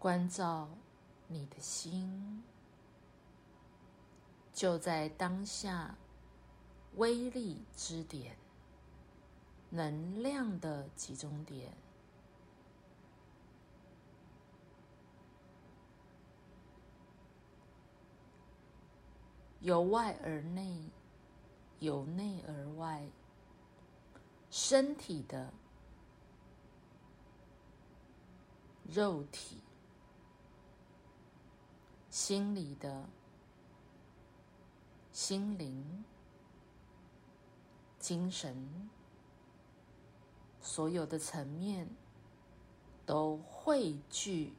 关照你的心，就在当下，威力之点，能量的集中点，由外而内，由内而外，身体的。肉体、心理的、心灵、精神，所有的层面都汇聚、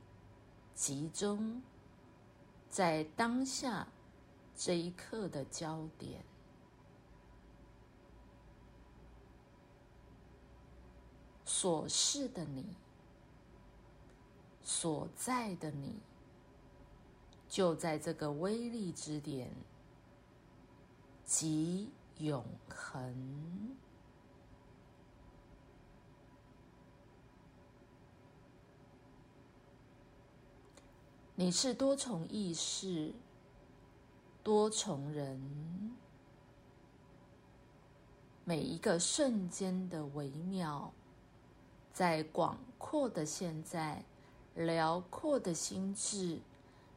集中在当下这一刻的焦点，所示的你。所在的你，就在这个威力之点，即永恒。你是多重意识、多重人，每一个瞬间的微妙，在广阔的现在。辽阔的心智，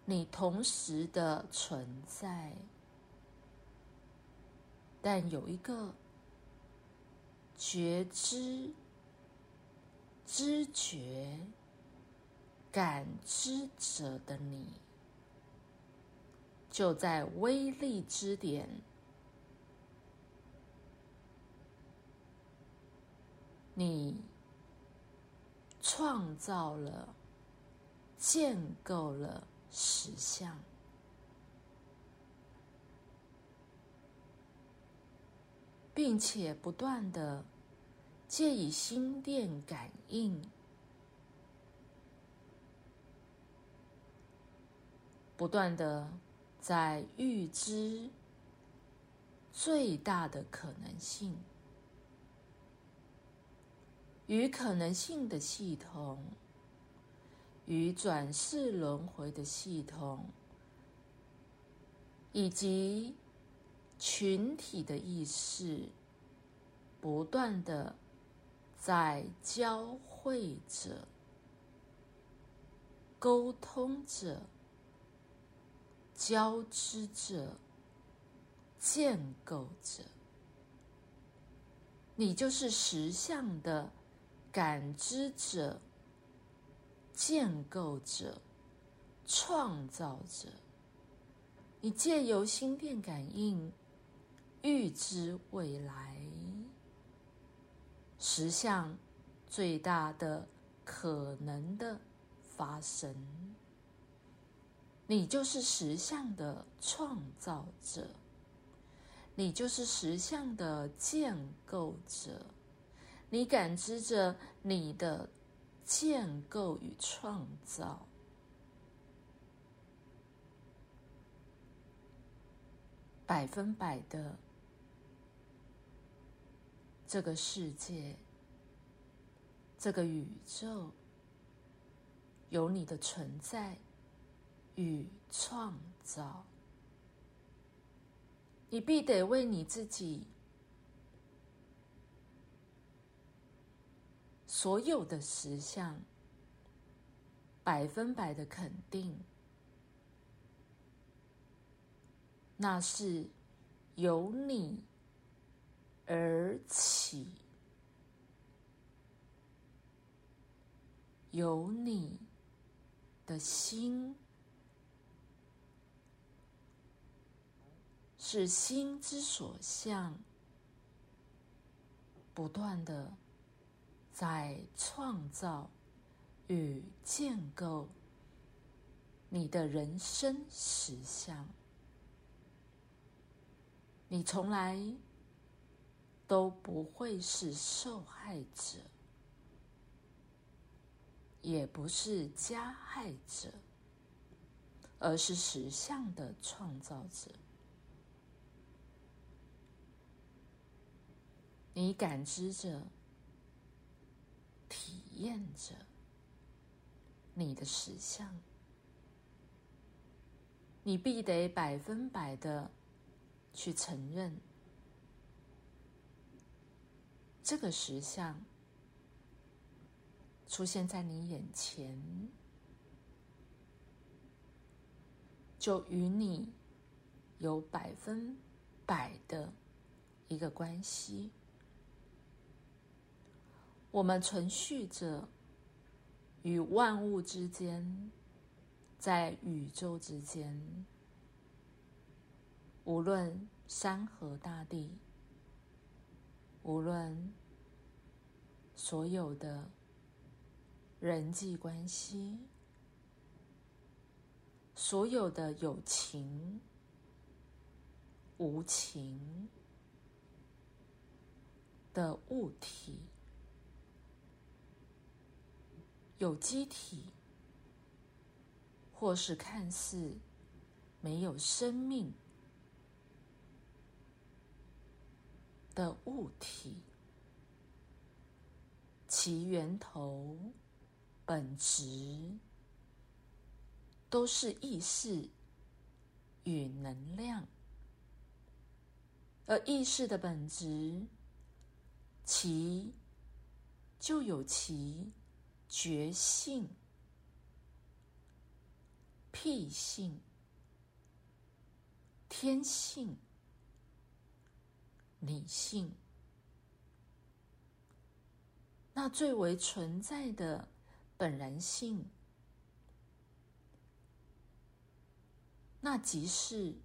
你同时的存在，但有一个觉知、知觉、感知者的你，就在威力之点，你创造了。建构了实相，并且不断的借以心电感应，不断的在预知最大的可能性与可能性的系统。与转世轮回的系统，以及群体的意识，不断的在交汇着、沟通着、交织着、建构着。你就是实相的感知者。建构者，创造者，你借由心电感应预知未来实相最大的可能的发生。你就是实相的创造者，你就是实相的建构者，你感知着你的。建构与创造，百分百的这个世界，这个宇宙，有你的存在与创造，你必得为你自己。所有的实相，百分百的肯定，那是由你而起，由你的心，是心之所向，不断的。在创造与建构你的人生实相，你从来都不会是受害者，也不是加害者，而是实相的创造者。你感知着。验着，你的实相。你必得百分百的去承认这个实相出现在你眼前，就与你有百分百的一个关系。我们存续着与万物之间。在宇宙之间，无论山河大地，无论所有的人际关系，所有的有情、无情的物体，有机体。或是看似没有生命的物体，其源头、本质都是意识与能量，而意识的本质，其就有其觉性。癖性、天性、理性，那最为存在的本然性，那即是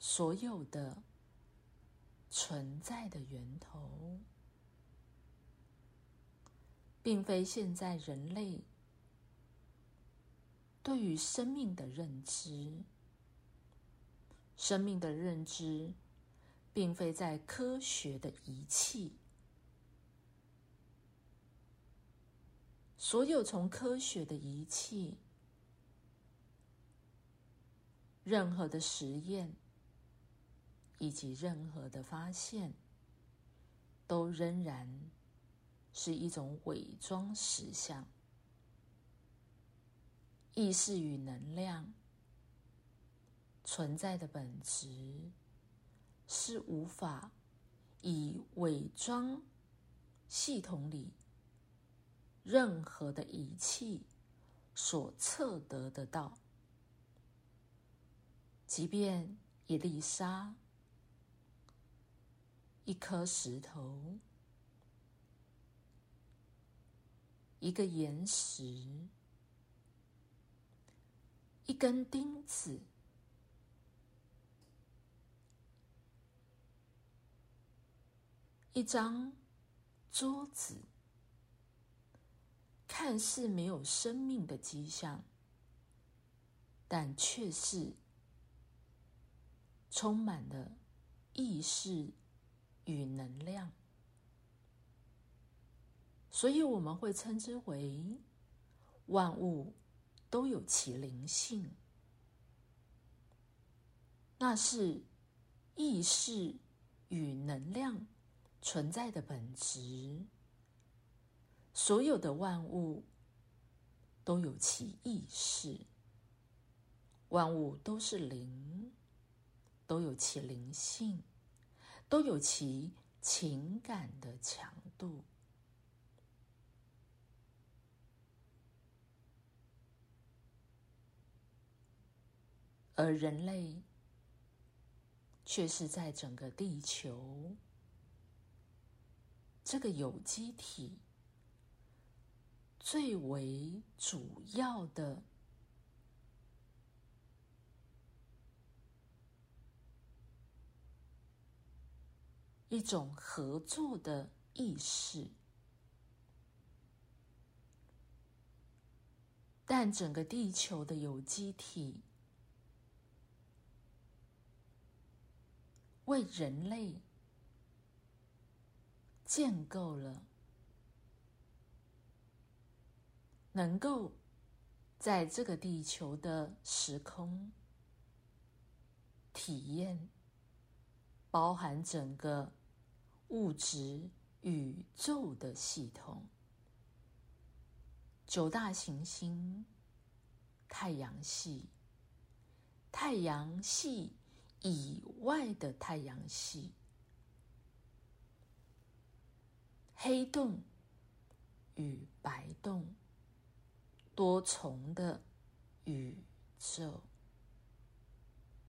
所有的存在的源头，并非现在人类。对于生命的认知，生命的认知，并非在科学的仪器。所有从科学的仪器，任何的实验，以及任何的发现，都仍然是一种伪装实相。意识与能量存在的本质，是无法以伪装系统里任何的仪器所测得得到。即便一粒沙、一颗石头、一个岩石。一根钉子，一张桌子，看似没有生命的迹象，但却是充满了意识与能量，所以我们会称之为万物。都有其灵性，那是意识与能量存在的本质。所有的万物都有其意识，万物都是灵，都有其灵性，都有其情感的强度。而人类却是在整个地球这个有机体最为主要的一种合作的意识，但整个地球的有机体。为人类建构了能够在这个地球的时空体验，包含整个物质宇宙的系统，九大行星、太阳系、太阳系以外的太阳系、黑洞与白洞、多重的宇宙。